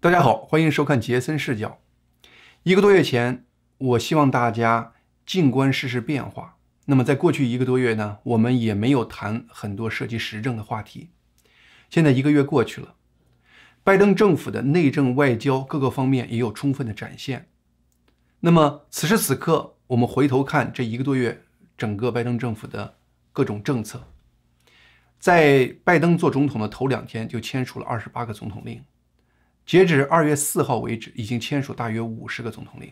大家好，欢迎收看杰森视角。一个多月前，我希望大家静观世事变化。那么，在过去一个多月呢，我们也没有谈很多涉及时政的话题。现在一个月过去了，拜登政府的内政、外交各个方面也有充分的展现。那么，此时此刻，我们回头看这一个多月整个拜登政府的各种政策，在拜登做总统的头两天就签署了二十八个总统令。截止二月四号为止，已经签署大约五十个总统令，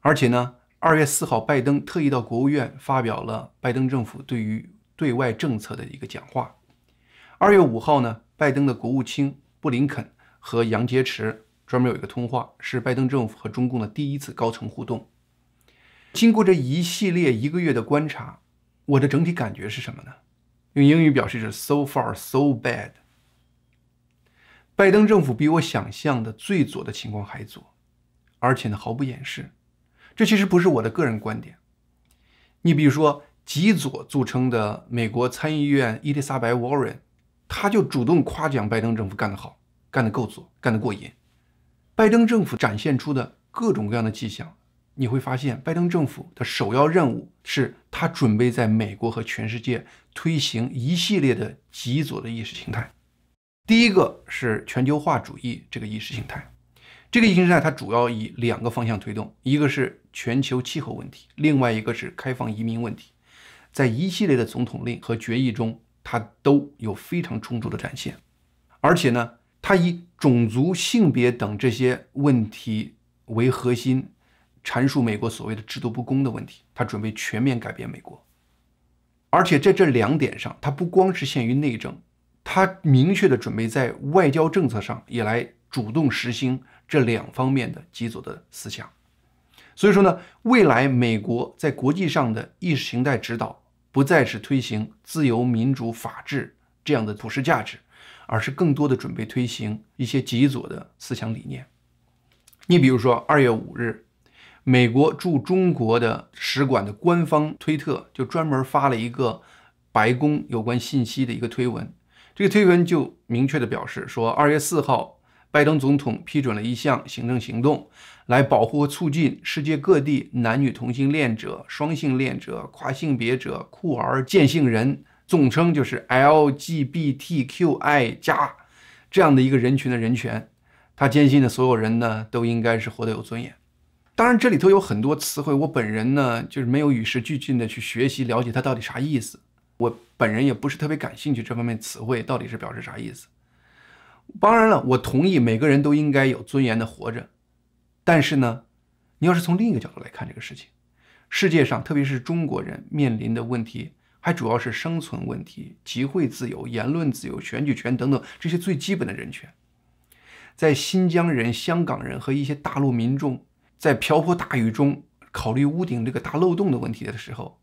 而且呢，二月四号，拜登特意到国务院发表了拜登政府对于对外政策的一个讲话。二月五号呢，拜登的国务卿布林肯和杨洁篪专门有一个通话，是拜登政府和中共的第一次高层互动。经过这一系列一个月的观察，我的整体感觉是什么呢？用英语表示是 “so far so bad”。拜登政府比我想象的最左的情况还左，而且呢毫不掩饰。这其实不是我的个人观点。你比如说，极左著称的美国参议院伊丽莎白·沃伦，他就主动夸奖拜登政府干得好，干得够左，干得过瘾。拜登政府展现出的各种各样的迹象，你会发现，拜登政府的首要任务是他准备在美国和全世界推行一系列的极左的意识形态。第一个是全球化主义这个意识形态，这个意识形态它主要以两个方向推动，一个是全球气候问题，另外一个是开放移民问题，在一系列的总统令和决议中，它都有非常充足的展现，而且呢，它以种族、性别等这些问题为核心，阐述美国所谓的制度不公的问题，它准备全面改变美国，而且在这两点上，它不光是限于内政。他明确的准备在外交政策上也来主动实行这两方面的极左的思想，所以说呢，未来美国在国际上的意识形态指导不再是推行自由、民主、法治这样的普世价值，而是更多的准备推行一些极左的思想理念。你比如说，二月五日，美国驻中国的使馆的官方推特就专门发了一个白宫有关信息的一个推文。这个推文就明确的表示说，二月四号，拜登总统批准了一项行政行动，来保护和促进世界各地男女同性恋者、双性恋者、跨性别者、酷儿、见性人，总称就是 LGBTQI 加这样的一个人群的人权。他坚信的所有人呢，都应该是活得有尊严。当然，这里头有很多词汇，我本人呢，就是没有与时俱进的去学习了解它到底啥意思。我本人也不是特别感兴趣这方面词汇到底是表示啥意思。当然了，我同意每个人都应该有尊严的活着，但是呢，你要是从另一个角度来看这个事情，世界上特别是中国人面临的问题，还主要是生存问题、集会自由、言论自由、选举权等等这些最基本的人权。在新疆人、香港人和一些大陆民众在瓢泼大雨中考虑屋顶这个大漏洞的问题的时候。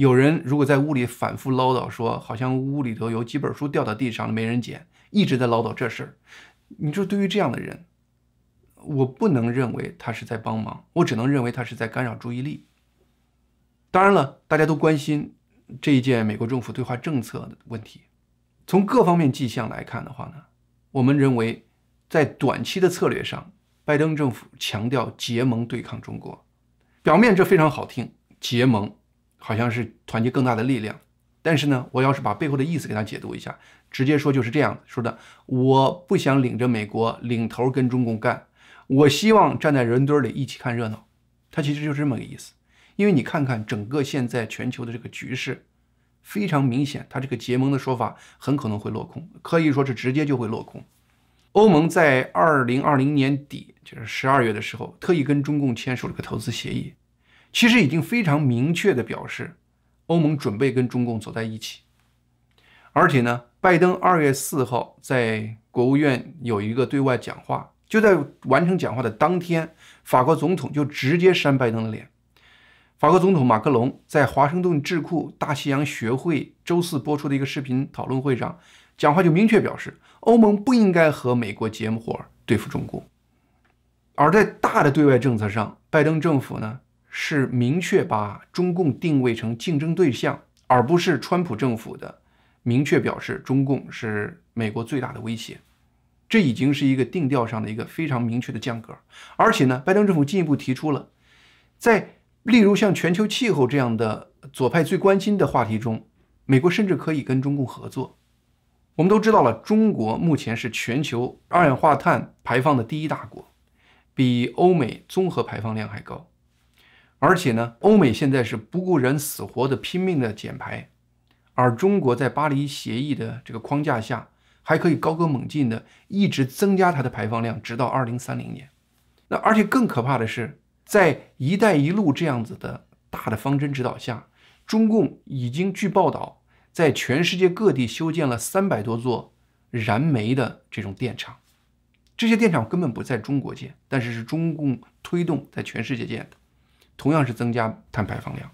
有人如果在屋里反复唠叨说，好像屋里头有几本书掉到地上了没人捡，一直在唠叨这事儿。你说对于这样的人，我不能认为他是在帮忙，我只能认为他是在干扰注意力。当然了，大家都关心这一件美国政府对华政策的问题。从各方面迹象来看的话呢，我们认为在短期的策略上，拜登政府强调结盟对抗中国，表面这非常好听，结盟。好像是团结更大的力量，但是呢，我要是把背后的意思给他解读一下，直接说就是这样说的：我不想领着美国领头跟中共干，我希望站在人堆里一起看热闹。他其实就是这么个意思。因为你看看整个现在全球的这个局势，非常明显，他这个结盟的说法很可能会落空，可以说是直接就会落空。欧盟在二零二零年底，就是十二月的时候，特意跟中共签署了个投资协议。其实已经非常明确地表示，欧盟准备跟中共走在一起。而且呢，拜登二月四号在国务院有一个对外讲话，就在完成讲话的当天，法国总统就直接扇拜登的脸。法国总统马克龙在华盛顿智库大西洋学会周四播出的一个视频讨论会上讲话，就明确表示，欧盟不应该和美国结伙对付中共。而在大的对外政策上，拜登政府呢？是明确把中共定位成竞争对象，而不是川普政府的明确表示中共是美国最大的威胁。这已经是一个定调上的一个非常明确的降格。而且呢，拜登政府进一步提出了，在例如像全球气候这样的左派最关心的话题中，美国甚至可以跟中共合作。我们都知道了，中国目前是全球二氧化碳排放的第一大国，比欧美综合排放量还高。而且呢，欧美现在是不顾人死活的拼命的减排，而中国在巴黎协议的这个框架下，还可以高歌猛进的一直增加它的排放量，直到二零三零年。那而且更可怕的是，在“一带一路”这样子的大的方针指导下，中共已经据报道在全世界各地修建了三百多座燃煤的这种电厂，这些电厂根本不在中国建，但是是中共推动在全世界建的。同样是增加碳排放量，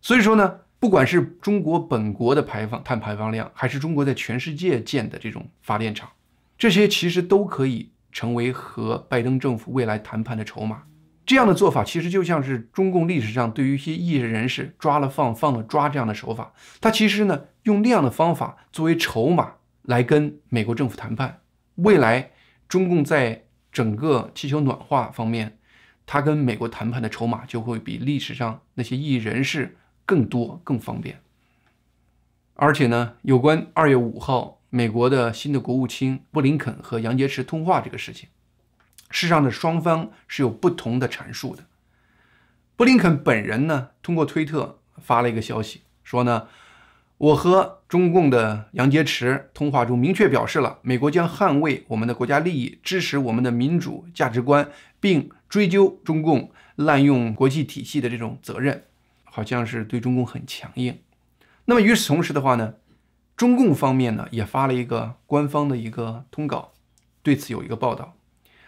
所以说呢，不管是中国本国的排放碳排放量，还是中国在全世界建的这种发电厂，这些其实都可以成为和拜登政府未来谈判的筹码。这样的做法其实就像是中共历史上对于一些异议人士抓了放，放了抓这样的手法，他其实呢用那样的方法作为筹码来跟美国政府谈判。未来中共在整个气球暖化方面。他跟美国谈判的筹码就会比历史上那些异议人士更多、更方便。而且呢，有关二月五号美国的新的国务卿布林肯和杨洁篪通话这个事情，事实上的双方是有不同的阐述的。布林肯本人呢，通过推特发了一个消息，说呢，我和中共的杨洁篪通话中明确表示了，美国将捍卫我们的国家利益，支持我们的民主价值观，并。追究中共滥用国际体系的这种责任，好像是对中共很强硬。那么与此同时的话呢，中共方面呢也发了一个官方的一个通稿，对此有一个报道，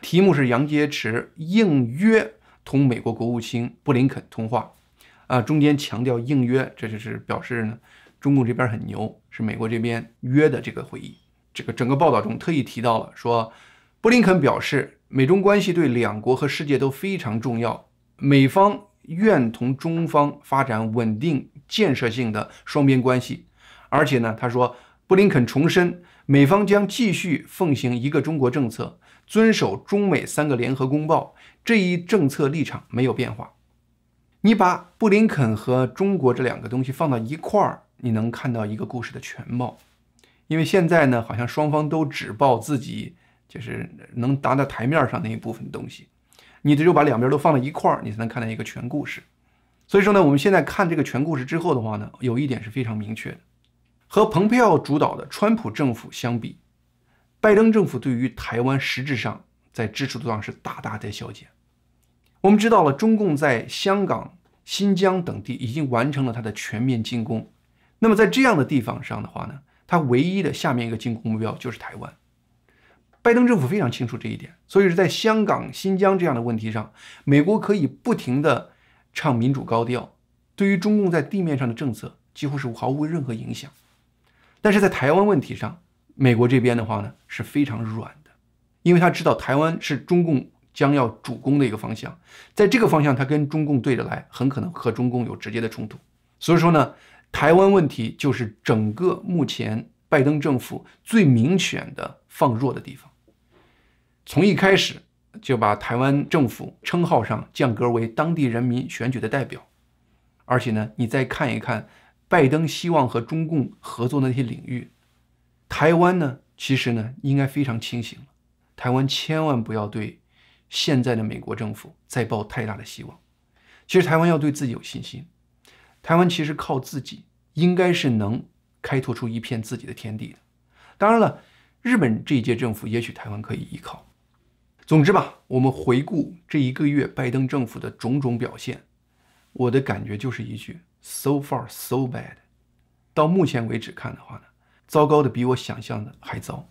题目是杨洁篪应约同美国国务卿布林肯通话，啊，中间强调应约，这就是表示呢中共这边很牛，是美国这边约的这个会议。这个整个报道中特意提到了说，布林肯表示。美中关系对两国和世界都非常重要，美方愿同中方发展稳定、建设性的双边关系。而且呢，他说，布林肯重申，美方将继续奉行一个中国政策，遵守中美三个联合公报，这一政策立场没有变化。你把布林肯和中国这两个东西放到一块儿，你能看到一个故事的全貌。因为现在呢，好像双方都只报自己。就是能达到台面上那一部分东西，你只有把两边都放在一块儿，你才能看到一个全故事。所以说呢，我们现在看这个全故事之后的话呢，有一点是非常明确的：和蓬佩奥主导的川普政府相比，拜登政府对于台湾实质上在支持度上是大大在削减。我们知道了，中共在香港、新疆等地已经完成了它的全面进攻，那么在这样的地方上的话呢，它唯一的下面一个进攻目标就是台湾。拜登政府非常清楚这一点，所以是在香港、新疆这样的问题上，美国可以不停地唱民主高调，对于中共在地面上的政策几乎是毫无任何影响。但是在台湾问题上，美国这边的话呢是非常软的，因为他知道台湾是中共将要主攻的一个方向，在这个方向他跟中共对着来，很可能和中共有直接的冲突。所以说呢，台湾问题就是整个目前拜登政府最明显的放弱的地方。从一开始就把台湾政府称号上降格为当地人民选举的代表，而且呢，你再看一看拜登希望和中共合作的那些领域，台湾呢，其实呢应该非常清醒了。台湾千万不要对现在的美国政府再抱太大的希望。其实台湾要对自己有信心，台湾其实靠自己应该是能开拓出一片自己的天地的。当然了，日本这一届政府也许台湾可以依靠。总之吧，我们回顾这一个月拜登政府的种种表现，我的感觉就是一句：so far so bad。到目前为止看的话呢，糟糕的比我想象的还糟。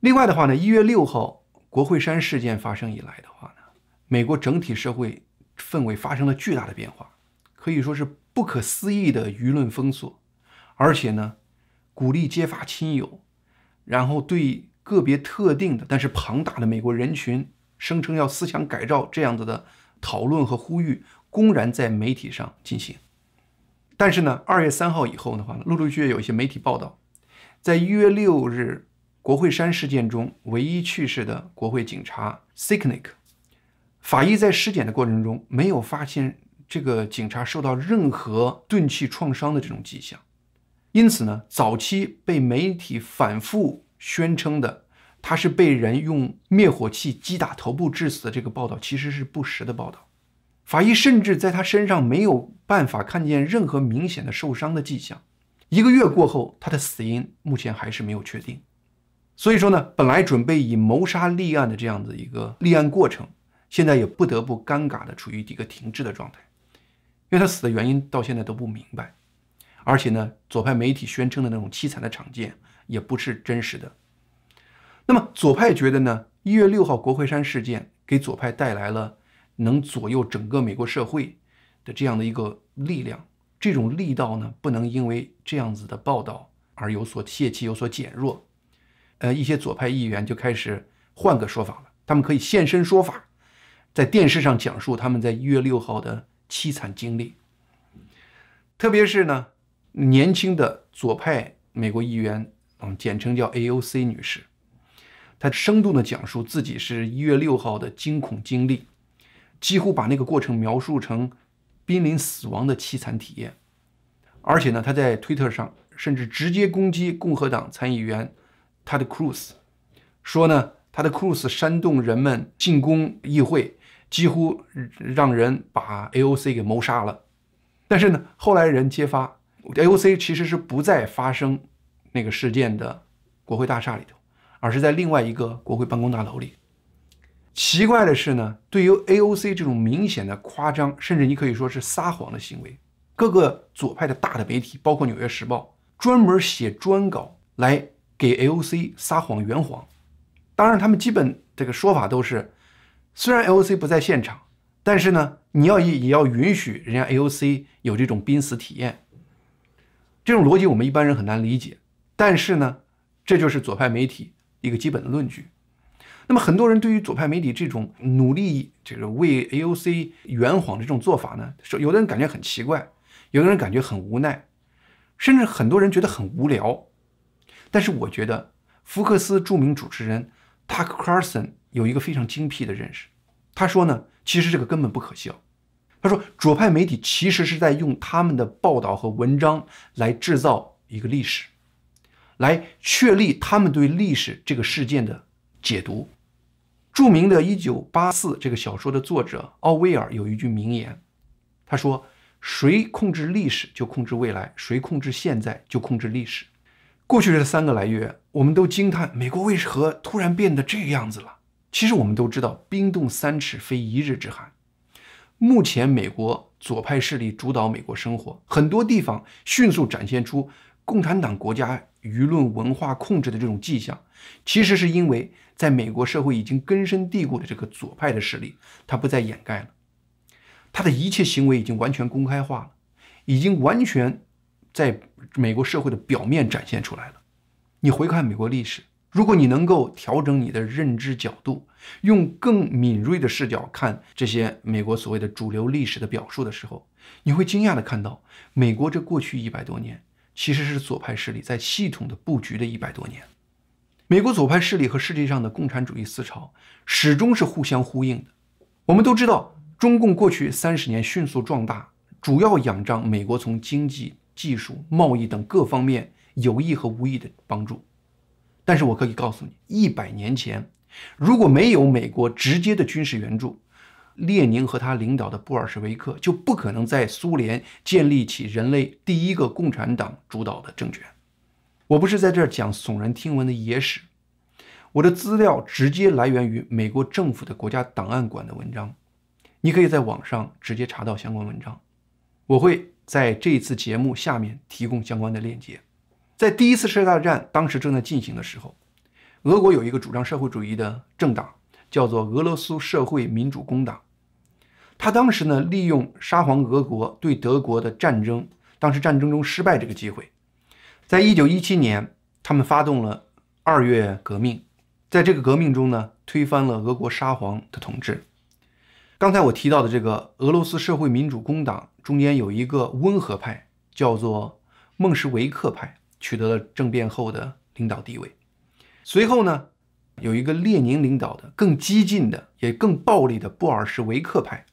另外的话呢，一月六号国会山事件发生以来的话呢，美国整体社会氛围发生了巨大的变化，可以说是不可思议的舆论封锁，而且呢，鼓励揭发亲友，然后对。个别特定的，但是庞大的美国人群声称要思想改造这样子的讨论和呼吁，公然在媒体上进行。但是呢，二月三号以后的话呢，陆陆续续有一些媒体报道，在一月六日国会山事件中唯一去世的国会警察 Sicknick，法医在尸检的过程中没有发现这个警察受到任何钝器创伤的这种迹象，因此呢，早期被媒体反复宣称的他是被人用灭火器击打头部致死的这个报道其实是不实的报道。法医甚至在他身上没有办法看见任何明显的受伤的迹象。一个月过后，他的死因目前还是没有确定。所以说呢，本来准备以谋杀立案的这样子一个立案过程，现在也不得不尴尬的处于一个停滞的状态，因为他死的原因到现在都不明白，而且呢，左派媒体宣称的那种凄惨的场景也不是真实的。那么左派觉得呢，一月六号国会山事件给左派带来了能左右整个美国社会的这样的一个力量，这种力道呢，不能因为这样子的报道而有所泄气、有所减弱。呃，一些左派议员就开始换个说法了。他们可以现身说法，在电视上讲述他们在一月六号的凄惨经历。特别是呢，年轻的左派美国议员，嗯，简称叫 AOC 女士，她生动地讲述自己是一月六号的惊恐经历，几乎把那个过程描述成濒临死亡的凄惨体验。而且呢，她在推特上甚至直接攻击共和党参议员。他的 Cruz 说呢，他的 Cruz 煽动人们进攻议会，几乎让人把 AOC 给谋杀了。但是呢，后来人揭发，AOC 其实是不再发生那个事件的国会大厦里头，而是在另外一个国会办公大楼里。奇怪的是呢，对于 AOC 这种明显的夸张，甚至你可以说是撒谎的行为，各个左派的大的媒体，包括《纽约时报》，专门写专稿来。给 AOC 撒谎圆谎，当然他们基本这个说法都是，虽然 AOC 不在现场，但是呢，你要也也要允许人家 AOC 有这种濒死体验。这种逻辑我们一般人很难理解，但是呢，这就是左派媒体一个基本的论据。那么很多人对于左派媒体这种努力这个为 AOC 圆谎的这种做法呢，说有的人感觉很奇怪，有的人感觉很无奈，甚至很多人觉得很无聊。但是我觉得福克斯著名主持人 Tucker Carlson 有一个非常精辟的认识。他说呢，其实这个根本不可笑。他说，左派媒体其实是在用他们的报道和文章来制造一个历史，来确立他们对历史这个事件的解读。著名的《一九八四》这个小说的作者奥威尔有一句名言，他说：“谁控制历史，就控制未来；谁控制现在，就控制历史。”过去这三个来月，我们都惊叹美国为何突然变得这个样子了。其实我们都知道，冰冻三尺非一日之寒。目前美国左派势力主导美国生活，很多地方迅速展现出共产党国家舆论文化控制的这种迹象。其实是因为在美国社会已经根深蒂固的这个左派的势力，它不再掩盖了，他的一切行为已经完全公开化了，已经完全。在美国社会的表面展现出来了。你回看美国历史，如果你能够调整你的认知角度，用更敏锐的视角看这些美国所谓的主流历史的表述的时候，你会惊讶的看到，美国这过去一百多年其实是左派势力在系统的布局的一百多年。美国左派势力和世界上的共产主义思潮始终是互相呼应的。我们都知道，中共过去三十年迅速壮大，主要仰仗美国从经济。技术、贸易等各方面有意和无意的帮助，但是我可以告诉你，一百年前，如果没有美国直接的军事援助，列宁和他领导的布尔什维克就不可能在苏联建立起人类第一个共产党主导的政权。我不是在这儿讲耸人听闻的野史，我的资料直接来源于美国政府的国家档案馆的文章，你可以在网上直接查到相关文章，我会。在这次节目下面提供相关的链接。在第一次世界大战当时正在进行的时候，俄国有一个主张社会主义的政党，叫做俄罗斯社会民主工党。他当时呢，利用沙皇俄国对德国的战争，当时战争中失败这个机会，在一九一七年，他们发动了二月革命，在这个革命中呢，推翻了俄国沙皇的统治。刚才我提到的这个俄罗斯社会民主工党中间有一个温和派，叫做孟什维克派，取得了政变后的领导地位。随后呢，有一个列宁领导的更激进的也更暴力的布尔什维克派，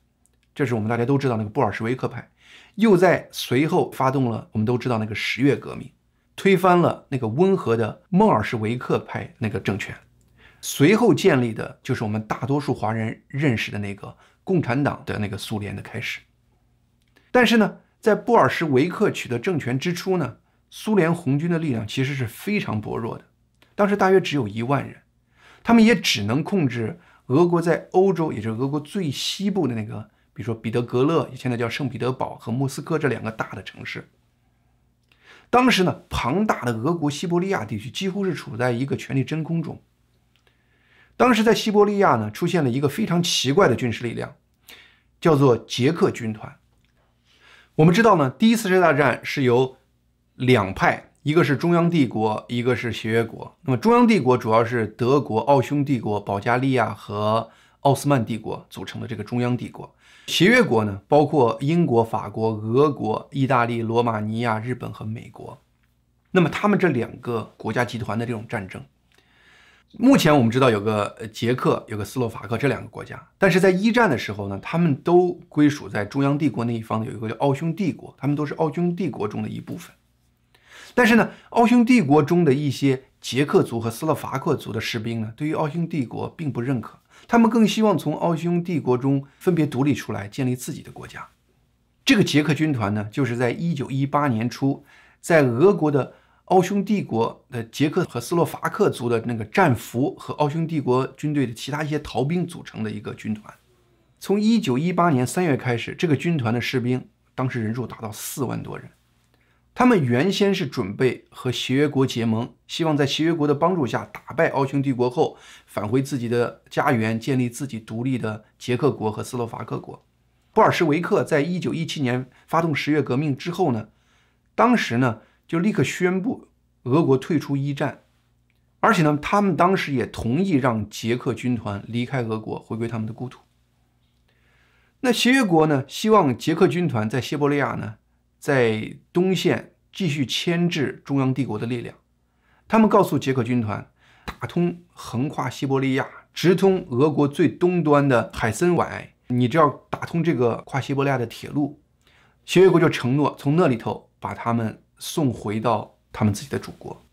这是我们大家都知道那个布尔什维克派，又在随后发动了我们都知道那个十月革命，推翻了那个温和的孟尔什维克派那个政权。随后建立的就是我们大多数华人认识的那个共产党的那个苏联的开始。但是呢，在布尔什维克取得政权之初呢，苏联红军的力量其实是非常薄弱的，当时大约只有一万人，他们也只能控制俄国在欧洲，也就是俄国最西部的那个，比如说彼得格勒，现在叫圣彼得堡和莫斯科这两个大的城市。当时呢，庞大的俄国西伯利亚地区几乎是处在一个权力真空中。当时在西伯利亚呢，出现了一个非常奇怪的军事力量，叫做捷克军团。我们知道呢，第一次世界大战是由两派，一个是中央帝国，一个是协约国。那么中央帝国主要是德国、奥匈帝国、保加利亚和奥斯曼帝国组成的这个中央帝国。协约国呢，包括英国、法国、俄国、意大利、罗马尼亚、日本和美国。那么他们这两个国家集团的这种战争。目前我们知道有个捷克，有个斯洛伐克这两个国家，但是在一战的时候呢，他们都归属在中央帝国那一方有一个叫奥匈帝国，他们都是奥匈帝国中的一部分。但是呢，奥匈帝国中的一些捷克族和斯洛伐克族的士兵呢，对于奥匈帝国并不认可，他们更希望从奥匈帝国中分别独立出来，建立自己的国家。这个捷克军团呢，就是在一九一八年初，在俄国的。奥匈帝国的捷克和斯洛伐克族的那个战俘和奥匈帝国军队的其他一些逃兵组成的一个军团。从一九一八年三月开始，这个军团的士兵当时人数达到四万多人。他们原先是准备和协约国结盟，希望在协约国的帮助下打败奥匈帝国后，返回自己的家园，建立自己独立的捷克国和斯洛伐克国。布尔什维克在一九一七年发动十月革命之后呢，当时呢。就立刻宣布俄国退出一战，而且呢，他们当时也同意让捷克军团离开俄国，回归他们的故土。那协约国呢，希望捷克军团在西伯利亚呢，在东线继续牵制中央帝国的力量。他们告诉捷克军团，打通横跨西伯利亚、直通俄国最东端的海参崴，你只要打通这个跨西伯利亚的铁路，协约国就承诺从那里头把他们。送回到他们自己的祖国，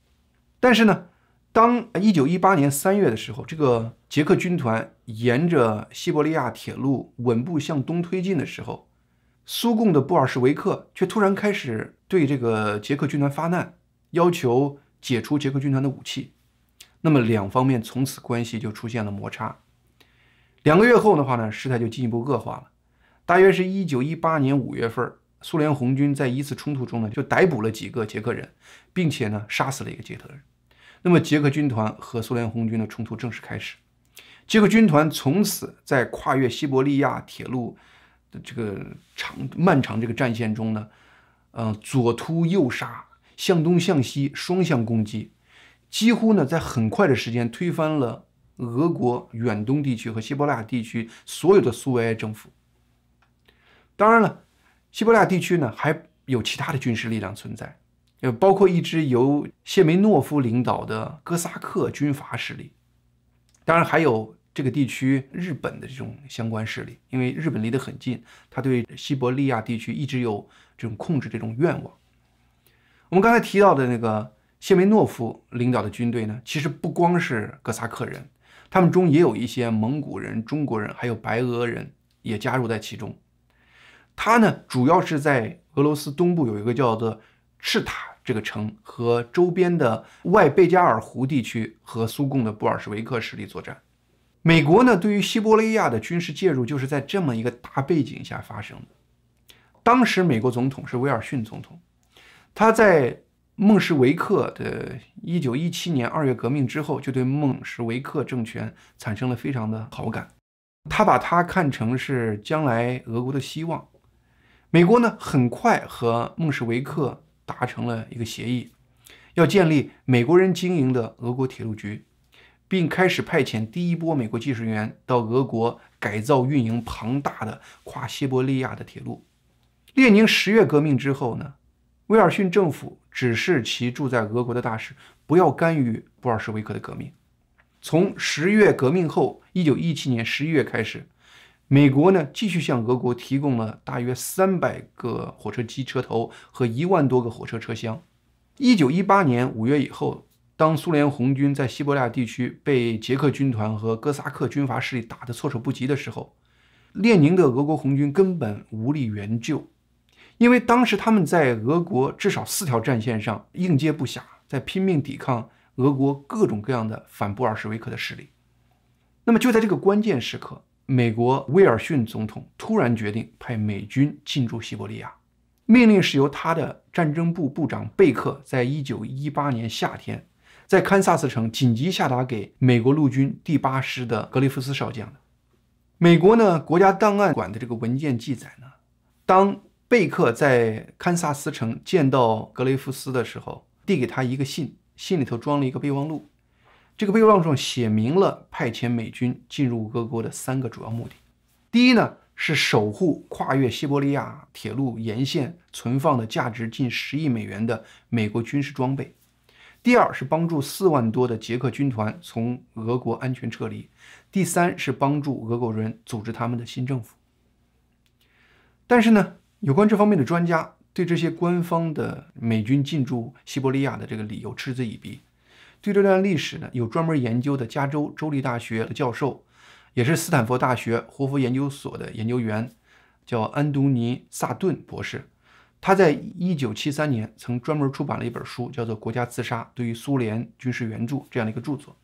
但是呢，当一九一八年三月的时候，这个捷克军团沿着西伯利亚铁路稳步向东推进的时候，苏共的布尔什维克却突然开始对这个捷克军团发难，要求解除捷克军团的武器。那么两方面从此关系就出现了摩擦。两个月后的话呢，事态就进一步恶化了。大约是一九一八年五月份。苏联红军在一次冲突中呢，就逮捕了几个捷克人，并且呢，杀死了一个捷克人。那么，捷克军团和苏联红军的冲突正式开始。捷克军团从此在跨越西伯利亚铁路这个长漫长这个战线中呢，嗯，左突右杀，向东向西双向攻击，几乎呢，在很快的时间推翻了俄国远东地区和西伯利亚地区所有的苏维埃政府。当然了。西伯利亚地区呢，还有其他的军事力量存在，呃，包括一支由谢梅诺夫领导的哥萨克军阀势力，当然还有这个地区日本的这种相关势力，因为日本离得很近，他对西伯利亚地区一直有这种控制这种愿望。我们刚才提到的那个谢梅诺夫领导的军队呢，其实不光是哥萨克人，他们中也有一些蒙古人、中国人，还有白俄人也加入在其中。他呢，主要是在俄罗斯东部有一个叫做赤塔这个城和周边的外贝加尔湖地区和苏共的布尔什维克势力作战。美国呢，对于西伯利亚的军事介入就是在这么一个大背景下发生的。当时美国总统是威尔逊总统，他在孟什维克的1917年二月革命之后，就对孟什维克政权产生了非常的好感，他把他看成是将来俄国的希望。美国呢，很快和孟什维克达成了一个协议，要建立美国人经营的俄国铁路局，并开始派遣第一波美国技术人员到俄国改造运营庞大的跨西伯利亚的铁路。列宁十月革命之后呢，威尔逊政府指示其驻在俄国的大使不要干预布尔什维克的革命。从十月革命后，一九一七年十一月开始，美国呢继续向俄国提供了大约三百个火车机车头和一万多个火车车厢。一九一八年五月以后，当苏联红军在西伯利亚地区被捷克军团和哥萨克军阀势力打得措手不及的时候，列宁的俄国红军根本无力援救，因为当时他们在俄国至少四条战线上应接不暇，在拼命抵抗。俄国各种各样的反布尔什维克的势力，那么就在这个关键时刻，美国威尔逊总统突然决定派美军进驻西伯利亚，命令是由他的战争部部长贝克在一九一八年夏天在堪萨斯城紧急下达给美国陆军第八师的格雷夫斯少将的。美国呢国家档案馆的这个文件记载呢，当贝克在堪萨斯城见到格雷夫斯的时候，递给他一个信。信里头装了一个备忘录，这个备忘录上写明了派遣美军进入俄国的三个主要目的。第一呢，是守护跨越西伯利亚铁路沿线存放的价值近十亿美元的美国军事装备；第二是帮助四万多的捷克军团从俄国安全撤离；第三是帮助俄国人组织他们的新政府。但是呢，有关这方面的专家。对这些官方的美军进驻西伯利亚的这个理由嗤之以鼻。对这段历史呢，有专门研究的加州州立大学的教授，也是斯坦福大学胡佛研究所的研究员，叫安东尼·萨顿博士。他在1973年曾专门出版了一本书，叫做《国家自杀：对于苏联军事援助》这样的一个著作。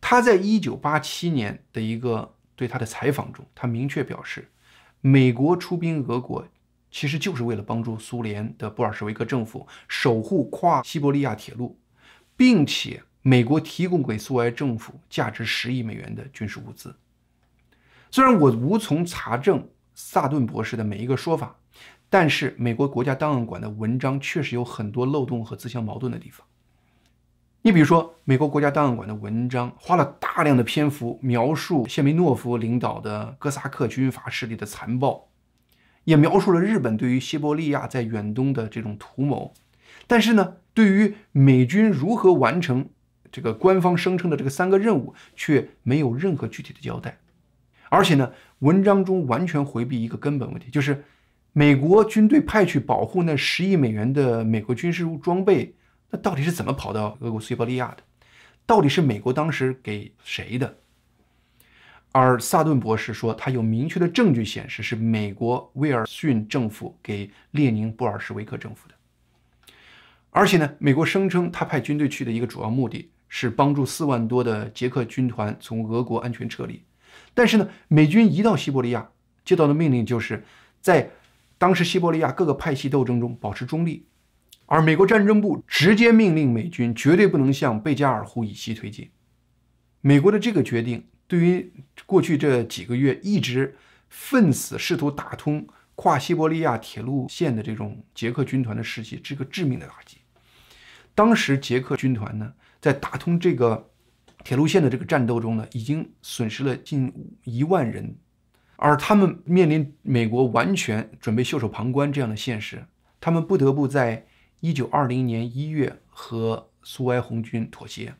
他在1987年的一个对他的采访中，他明确表示，美国出兵俄国。其实就是为了帮助苏联的布尔什维克政府守护跨西伯利亚铁路，并且美国提供给苏维埃政府价值十亿美元的军事物资。虽然我无从查证萨顿博士的每一个说法，但是美国国家档案馆的文章确实有很多漏洞和自相矛盾的地方。你比如说，美国国家档案馆的文章花了大量的篇幅描述谢梅诺夫领导的哥萨克军阀势力的残暴。也描述了日本对于西伯利亚在远东的这种图谋，但是呢，对于美军如何完成这个官方声称的这个三个任务，却没有任何具体的交代。而且呢，文章中完全回避一个根本问题，就是美国军队派去保护那十亿美元的美国军事装备，那到底是怎么跑到俄国西伯利亚的？到底是美国当时给谁的？而萨顿博士说，他有明确的证据显示是美国威尔逊政府给列宁布尔什维克政府的。而且呢，美国声称他派军队去的一个主要目的是帮助四万多的捷克军团从俄国安全撤离。但是呢，美军一到西伯利亚，接到的命令就是在当时西伯利亚各个派系斗争中保持中立。而美国战争部直接命令美军绝对不能向贝加尔湖以西推进。美国的这个决定。对于过去这几个月一直奋死试图打通跨西伯利亚铁路线的这种捷克军团的士气，是个致命的打击。当时捷克军团呢，在打通这个铁路线的这个战斗中呢，已经损失了近一万人，而他们面临美国完全准备袖手旁观这样的现实，他们不得不在一九二零年一月和苏维埃红军妥协，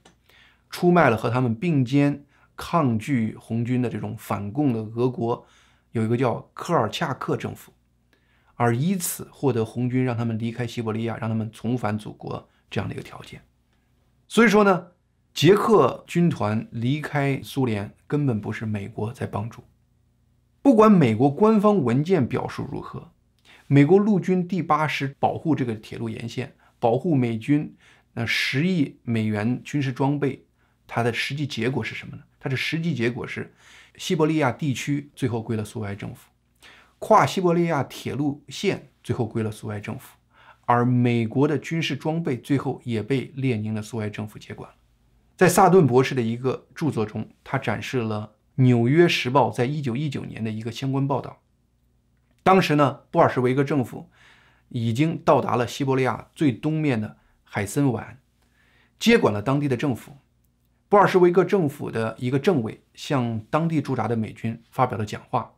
出卖了和他们并肩。抗拒红军的这种反共的俄国，有一个叫科尔恰克政府，而以此获得红军让他们离开西伯利亚，让他们重返祖国这样的一个条件。所以说呢，捷克军团离开苏联根本不是美国在帮助。不管美国官方文件表述如何，美国陆军第八师保护这个铁路沿线，保护美军那十亿美元军事装备，它的实际结果是什么呢？它的实际结果是，西伯利亚地区最后归了苏维埃政府，跨西伯利亚铁路线最后归了苏维埃政府，而美国的军事装备最后也被列宁的苏维埃政府接管了。在萨顿博士的一个著作中，他展示了《纽约时报》在一九一九年的一个相关报道。当时呢，布尔什维克政府已经到达了西伯利亚最东面的海森湾，接管了当地的政府。布尔什维克政府的一个政委向当地驻扎的美军发表了讲话，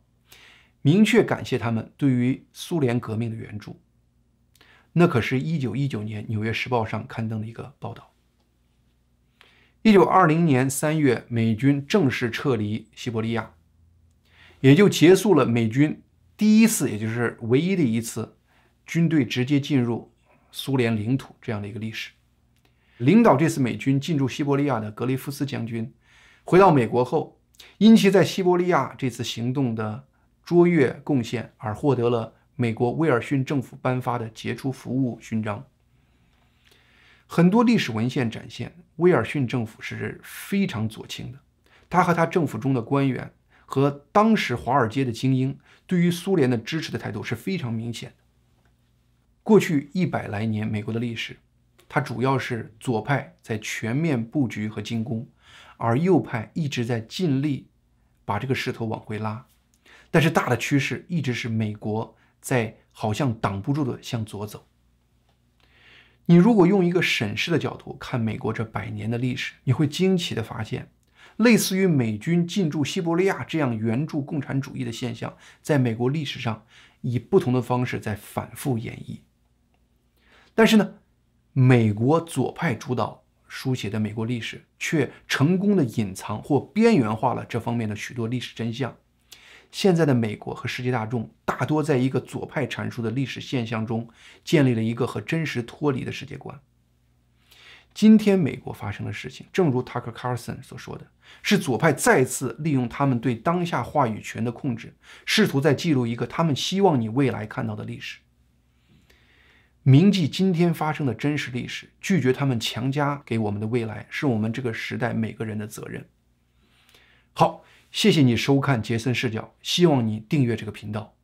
明确感谢他们对于苏联革命的援助。那可是一九一九年《纽约时报》上刊登的一个报道。一九二零年三月，美军正式撤离西伯利亚，也就结束了美军第一次，也就是唯一的一次军队直接进入苏联领土这样的一个历史。领导这次美军进驻西伯利亚的格雷夫斯将军，回到美国后，因其在西伯利亚这次行动的卓越贡献而获得了美国威尔逊政府颁发的杰出服务勋章。很多历史文献展现，威尔逊政府是非常左倾的，他和他政府中的官员和当时华尔街的精英对于苏联的支持的态度是非常明显的。过去一百来年美国的历史。它主要是左派在全面布局和进攻，而右派一直在尽力把这个势头往回拉。但是大的趋势一直是美国在好像挡不住的向左走。你如果用一个审视的角度看美国这百年的历史，你会惊奇的发现，类似于美军进驻西伯利亚这样援助共产主义的现象，在美国历史上以不同的方式在反复演绎。但是呢？美国左派主导书写的美国历史，却成功的隐藏或边缘化了这方面的许多历史真相。现在的美国和世界大众大多在一个左派阐述的历史现象中，建立了一个和真实脱离的世界观。今天美国发生的事情，正如 Tucker Carlson 所说的，是左派再次利用他们对当下话语权的控制，试图在记录一个他们希望你未来看到的历史。铭记今天发生的真实历史，拒绝他们强加给我们的未来，是我们这个时代每个人的责任。好，谢谢你收看杰森视角，希望你订阅这个频道。